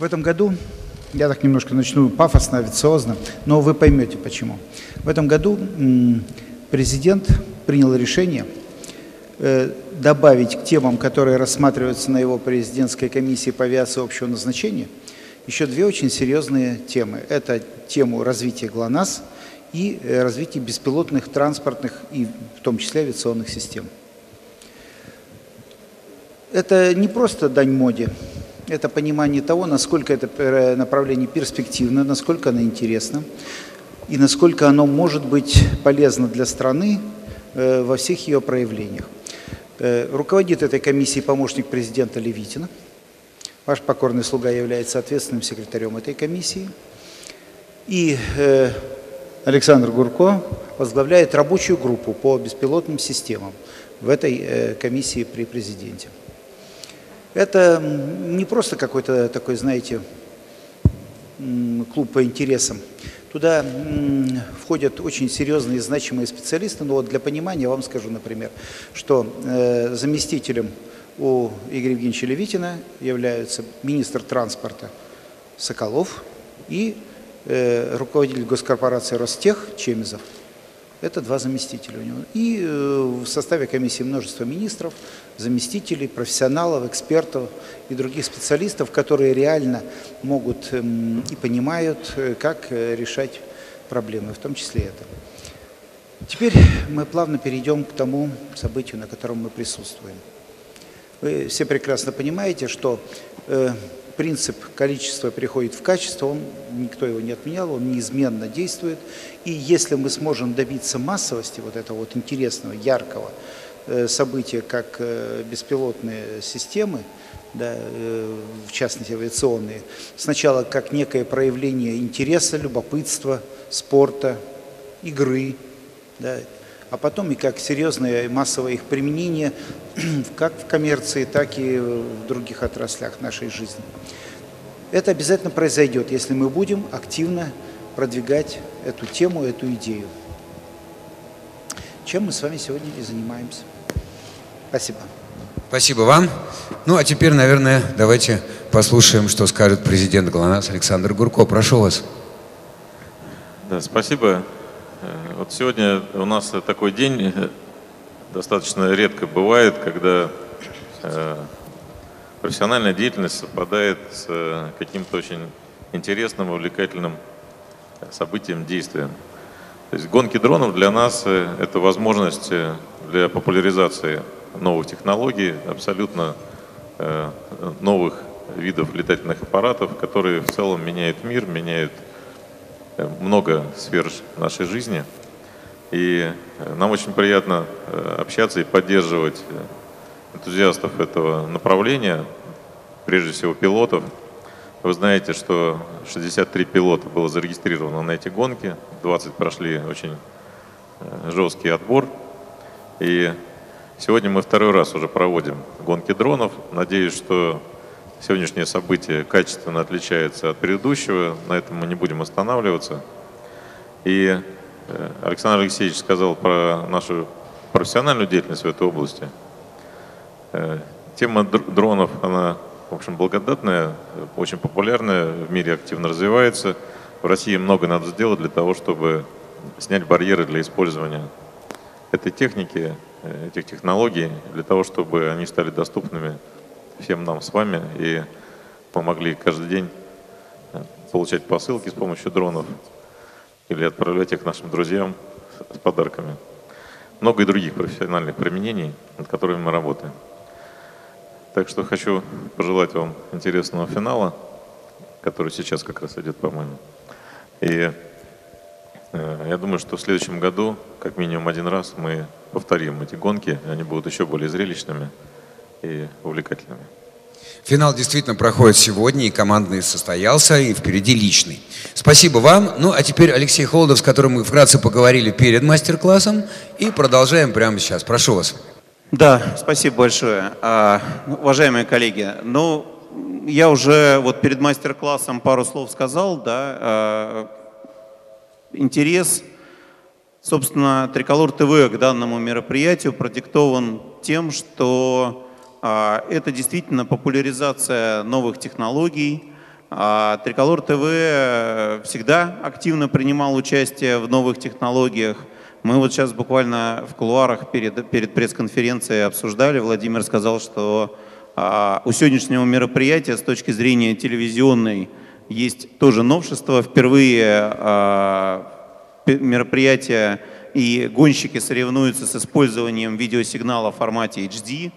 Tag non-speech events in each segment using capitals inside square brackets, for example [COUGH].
В этом году, я так немножко начну пафосно, авиациозно, но вы поймете почему. В этом году президент принял решение э, добавить к темам, которые рассматриваются на его президентской комиссии по авиации общего назначения, еще две очень серьезные темы. Это тему развития ГЛОНАСС и э, развития беспилотных транспортных и в том числе авиационных систем. Это не просто дань моде, это понимание того, насколько это э, направление перспективно, насколько оно интересно и насколько оно может быть полезно для страны э, во всех ее проявлениях. Руководит этой комиссией помощник президента Левитина – Ваш покорный слуга является ответственным секретарем этой комиссии. И э, Александр Гурко возглавляет рабочую группу по беспилотным системам в этой э, комиссии при президенте. Это не просто какой-то такой, знаете, клуб по интересам. Туда входят очень серьезные и значимые специалисты. Но вот для понимания вам скажу, например, что э, заместителем у Игоря Евгеньевича Левитина являются министр транспорта Соколов и э, руководитель госкорпорации Ростех Чемизов. Это два заместителя у него. И э, в составе комиссии множество министров, заместителей, профессионалов, экспертов и других специалистов, которые реально могут э, и понимают, э, как э, решать проблемы, в том числе это. Теперь мы плавно перейдем к тому событию, на котором мы присутствуем. Вы все прекрасно понимаете, что принцип количества приходит в качество, он, никто его не отменял, он неизменно действует. И если мы сможем добиться массовости вот этого вот интересного, яркого э, события, как э, беспилотные системы, да, э, в частности авиационные, сначала как некое проявление интереса, любопытства, спорта, игры, да, а потом и как серьезное массовое их применение [CLEARS THROAT] как в коммерции, так и в других отраслях нашей жизни. Это обязательно произойдет, если мы будем активно продвигать эту тему, эту идею. Чем мы с вами сегодня и занимаемся. Спасибо. Спасибо вам. Ну, а теперь, наверное, давайте послушаем, что скажет президент ГЛОНАСС Александр Гурко. Прошу вас. Да, спасибо. Э, вот сегодня у нас такой день, э, достаточно редко бывает, когда э, профессиональная деятельность совпадает с каким-то очень интересным, увлекательным событием, действием. То есть гонки дронов для нас это возможность для популяризации новых технологий, абсолютно новых видов летательных аппаратов, которые в целом меняют мир, меняют много сфер нашей жизни. И э, нам очень приятно э, общаться и поддерживать энтузиастов этого направления, прежде всего пилотов. Вы знаете, что 63 пилота было зарегистрировано на эти гонки, 20 прошли очень жесткий отбор. И сегодня мы второй раз уже проводим гонки дронов. Надеюсь, что Сегодняшнее событие качественно отличается от предыдущего, на этом мы не будем останавливаться. И э, Александр Алексеевич сказал про нашу профессиональную деятельность в этой области. Э, тема дронов, она, в общем, благодатная, очень популярная, в мире активно развивается. В России много надо сделать для того, чтобы снять барьеры для использования этой техники, э, этих технологий, для того, чтобы они стали доступными всем нам с вами и помогли каждый день э, получать посылки с помощью дронов или отправлять их нашим друзьям с подарками. Много и других профессиональных применений, над которыми мы работаем. Так что хочу пожелать вам интересного финала, который сейчас как раз идет, по-моему. И э, я думаю, что в следующем году, как минимум один раз, мы повторим эти гонки, они будут еще более зрелищными и увлекательными. Финал действительно проходит сегодня, и командный состоялся, и впереди личный. Спасибо вам. Ну, а теперь Алексей Холодов, с которым мы вкратце поговорили перед мастер-классом, и продолжаем прямо сейчас. Прошу вас. Да, спасибо большое. А, ну, уважаемые коллеги, ну, я уже вот перед мастер-классом пару слов сказал, да, а, интерес, собственно, Триколор ТВ к данному мероприятию продиктован тем, что это действительно популяризация новых технологий, А Триколор ТВ всегда активно принимал участие в новых технологиях. Мы вот сейчас буквально в кулуарах перед, перед пресс-конференцией обсуждали. Владимир сказал, что а, у сегодняшнего мероприятия с точки зрения телевизионной есть тоже новшество. Впервые а, мероприятие и гонщики соревнуются с использованием видеосигнала в формате HD.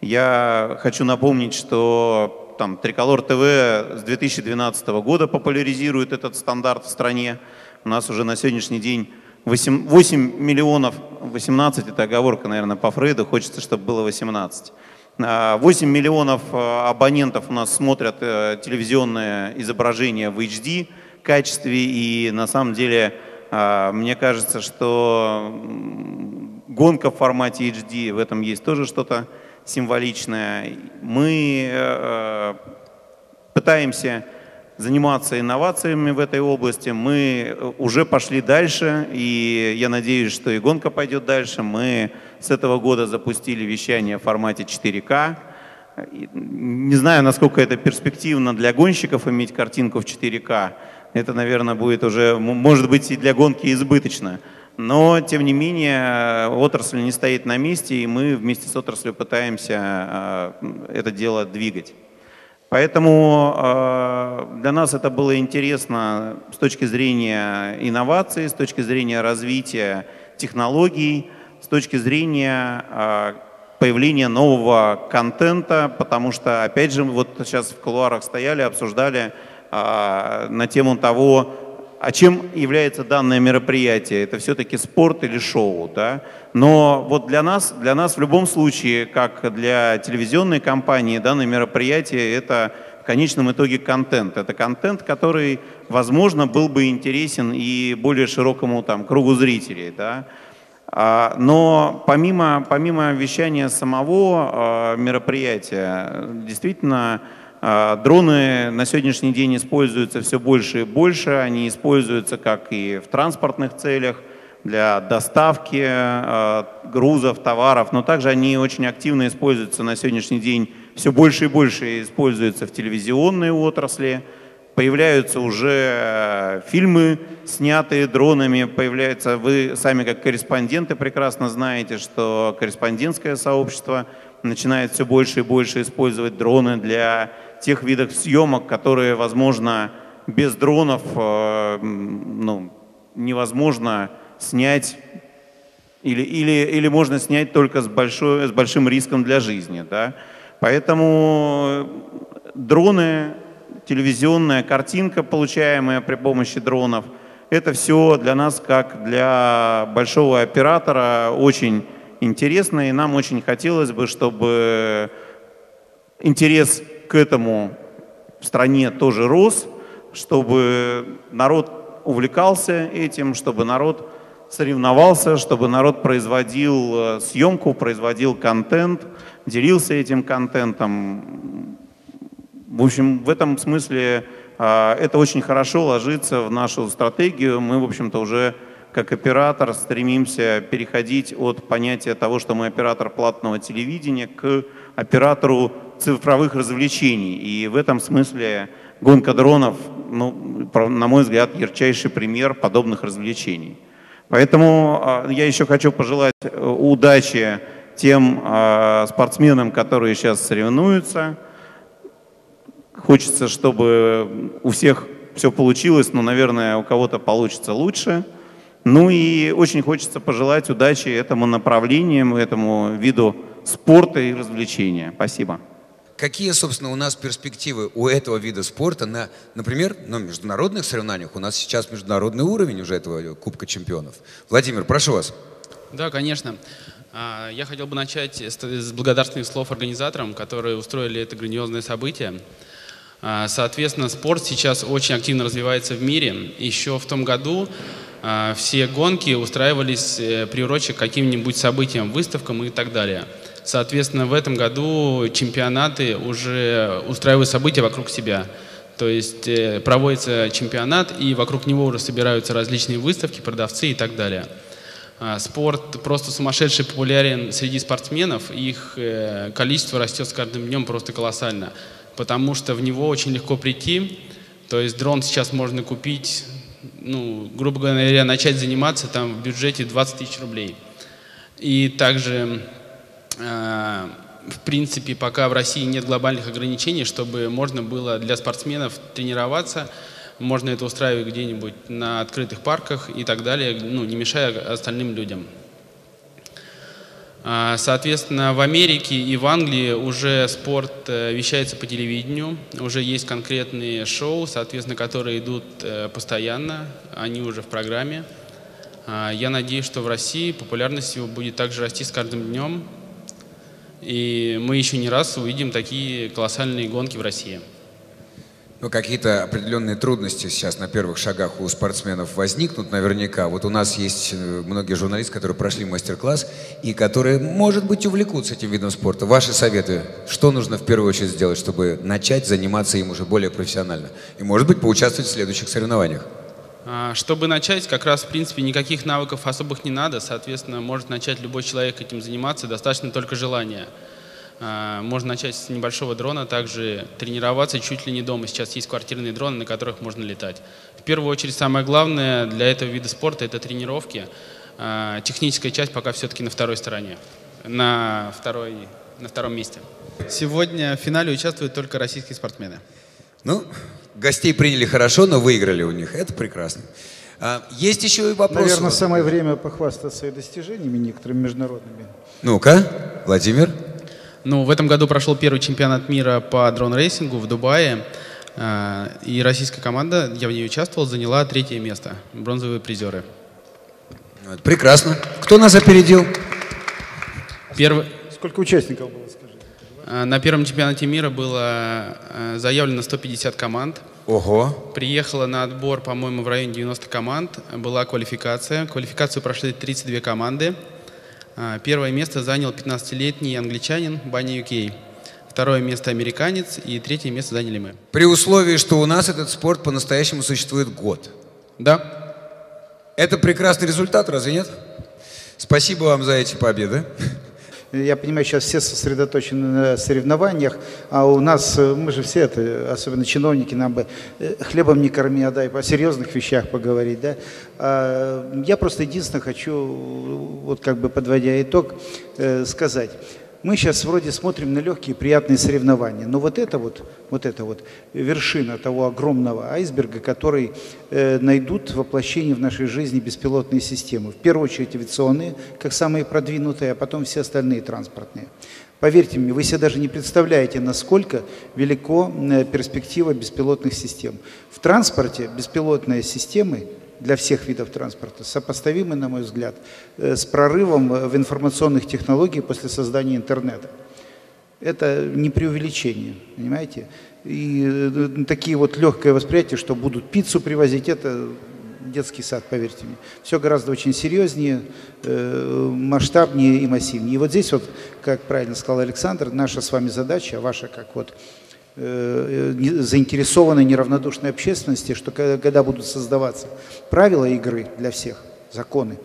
Я хочу напомнить, что там Триколор ТВ с 2012 года популяризирует этот стандарт в стране. У нас уже на сегодняшний день 8, 8 миллионов, 18 это оговорка, наверное, по Фрейду, хочется, чтобы было 18. 8 а, миллионов а, абонентов у нас смотрят э, телевизионное изображение в HD качестве, и на самом деле а, мне кажется, что гонка в формате HD, в этом есть тоже что-то символичное. Мы э, пытаемся заниматься инновациями в этой области. Мы уже пошли дальше, и я надеюсь, что и гонка пойдет дальше. Мы с этого года запустили вещание в формате 4К. Не знаю, насколько это перспективно для гонщиков иметь картинку в 4К. Это, наверное, будет уже, может быть, и для гонки избыточно. Но, тем не менее, отрасль не стоит на месте, и мы вместе с отраслью пытаемся а, это дело двигать. Поэтому а, для нас это было интересно с точки зрения инноваций, с точки зрения развития технологий, с точки зрения а, появления нового контента, потому что, опять же, вот сейчас в кулуарах стояли, обсуждали на тему того, а чем является данное мероприятие? Это все-таки спорт или шоу, да? Но вот для нас, для нас в любом случае, как для телевизионной компании, данное мероприятие – это в конечном итоге контент. Это контент, который, возможно, был бы интересен и более широкому там, кругу зрителей, да? А, но помимо, помимо вещания самого а, мероприятия, действительно, дроны на сегодняшний день используются все больше и больше. Они используются как и в транспортных целях, для доставки а, грузов, товаров, но также они очень активно используются на сегодняшний день, все больше и больше используются в телевизионной отрасли. Появляются уже а, фильмы, снятые дронами, появляются, вы сами как корреспонденты прекрасно знаете, что корреспондентское сообщество начинает все больше и больше использовать дроны для тех видах съемок, которые, возможно, без дронов э, ну, невозможно снять или, или, или можно снять только с, большой, с большим риском для жизни. Да? Поэтому дроны, телевизионная картинка, получаемая при помощи дронов, это все для нас, как для большого оператора, очень интересно, и нам очень хотелось бы, чтобы интерес к этому в стране тоже рос, чтобы народ увлекался этим, чтобы народ соревновался, чтобы народ производил э, съемку, производил контент, делился этим контентом. В общем, в этом смысле э, это очень хорошо ложится в нашу стратегию. Мы, в общем-то, уже как оператор стремимся переходить от понятия того, что мы оператор платного телевидения, к оператору цифровых развлечений. И в этом смысле гонка дронов, ну, на мой взгляд, ярчайший пример подобных развлечений. Поэтому а, я еще хочу пожелать э, удачи тем а, спортсменам, которые сейчас соревнуются. Хочется, чтобы у всех все получилось, но, наверное, у кого-то получится лучше. Ну и очень хочется пожелать удачи этому направлению, этому виду спорта и развлечения. Спасибо. Какие, собственно, у нас перспективы у этого вида спорта на, например, на международных соревнованиях? У нас сейчас международный уровень уже этого Кубка чемпионов. Владимир, прошу вас. Да, конечно. А, я хотел бы начать с благодарственных слов организаторам, которые устроили это грандиозное событие. А, соответственно, спорт сейчас очень активно развивается в мире. Еще в том году а, все гонки устраивались э, приурочи к каким-нибудь событиям, выставкам и так далее. Соответственно, в этом году чемпионаты уже устраивают события вокруг себя. То есть э, проводится чемпионат, и вокруг него уже собираются различные выставки, продавцы и так далее. А, спорт просто сумасшедший популярен среди спортсменов, их э, количество растет с каждым днем просто колоссально. потому что в него очень легко прийти. То есть дрон сейчас можно купить, ну, грубо говоря, начать заниматься там в бюджете 20 тысяч рублей. И также, в принципе, пока в России нет глобальных ограничений, чтобы можно было для спортсменов тренироваться, можно это устраивать где-нибудь на открытых парках и так далее, ну, не мешая остальным людям. А, соответственно, в Америке и в Англии уже спорт э, вещается по телевидению, уже есть конкретные шоу, соответственно, которые идут э, постоянно, они уже в программе. А, я надеюсь, что в России популярность его будет также расти с каждым днем, и мы еще не раз увидим такие колоссальные гонки в России. Ну, какие-то определенные трудности сейчас на первых шагах у спортсменов возникнут наверняка. Вот у нас есть э, многие журналисты, которые прошли мастер-класс и которые, может быть, увлекутся этим видом спорта. Ваши советы, что нужно в первую очередь сделать, чтобы начать заниматься им уже более профессионально? И, может быть, поучаствовать в следующих соревнованиях? А, чтобы начать, как раз, в принципе, никаких навыков особых не надо. Соответственно, может начать любой человек этим заниматься, достаточно только желания. А, можно начать с небольшого дрона, также тренироваться чуть ли не дома. Сейчас есть квартирные дроны, на которых можно летать. В первую очередь, самое главное для этого вида спорта – это тренировки. А, техническая часть пока все-таки на второй стороне, на, второй, на втором месте. Сегодня в финале участвуют только российские спортсмены. Ну, гостей приняли хорошо, но выиграли у них. Это прекрасно. А, есть еще и вопросы. Наверное, самое время похвастаться и достижениями некоторыми международными. Ну-ка, Владимир. Ну, в этом году прошел первый чемпионат мира по дрон-рейсингу в Дубае. А, и российская команда, я в ней участвовал, заняла третье место. Бронзовые призеры. Прекрасно. Кто нас опередил? Первый... Сколько участников было, на первом чемпионате мира было а, заявлено 150 команд. Ого. Приехало на отбор, по-моему, в районе 90 команд. Была квалификация. Квалификацию прошли 32 команды. А, первое место занял 15-летний англичанин Банни Юкей. Второе место американец и третье место заняли мы. При условии, что у нас этот спорт по-настоящему существует год. Да. Это прекрасный результат, разве нет? Спасибо вам за эти победы. Я понимаю, сейчас все сосредоточены на соревнованиях, а у нас, э, мы же все это, особенно чиновники, нам бы э, хлебом не корми, а дай по серьезных вещах поговорить, да. А, я просто единственное хочу, вот как бы подводя итог, э, сказать – мы сейчас вроде смотрим на легкие приятные соревнования, но вот это вот, вот это вот вершина того огромного айсберга, который э, найдут воплощение в нашей жизни беспилотные системы. В первую очередь авиационные, как самые продвинутые, а потом все остальные транспортные. Поверьте мне, вы себе даже не представляете, насколько велико э, перспектива беспилотных систем. В транспорте беспилотные системы для всех видов транспорта, сопоставимы, на мой взгляд, э, с прорывом в информационных технологиях после создания интернета. Это не преувеличение, понимаете? И э, такие вот легкое восприятие, что будут пиццу привозить, это детский сад, поверьте мне. Все гораздо очень серьезнее, э, масштабнее и массивнее. И вот здесь вот, как правильно сказал Александр, наша с вами задача, ваша как вот Э, заинтересованной, неравнодушной общественности, что когда будут создаваться правила игры для всех, законы,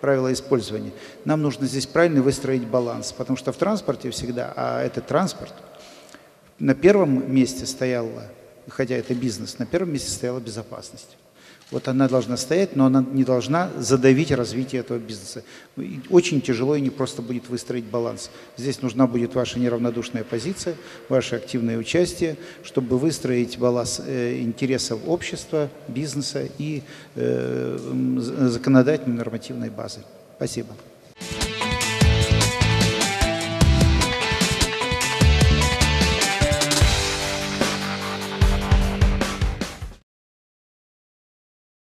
правила использования, нам нужно здесь правильно выстроить баланс, потому что в транспорте всегда, а это транспорт, на первом месте стояла, хотя это бизнес, на первом месте стояла безопасность. Вот она должна стоять, но она не должна задавить развитие этого бизнеса. Очень тяжело и не просто будет выстроить баланс. Здесь нужна будет ваша неравнодушная позиция, ваше активное участие, чтобы выстроить баланс э, интересов общества, бизнеса и э, законодательной нормативной базы. Спасибо.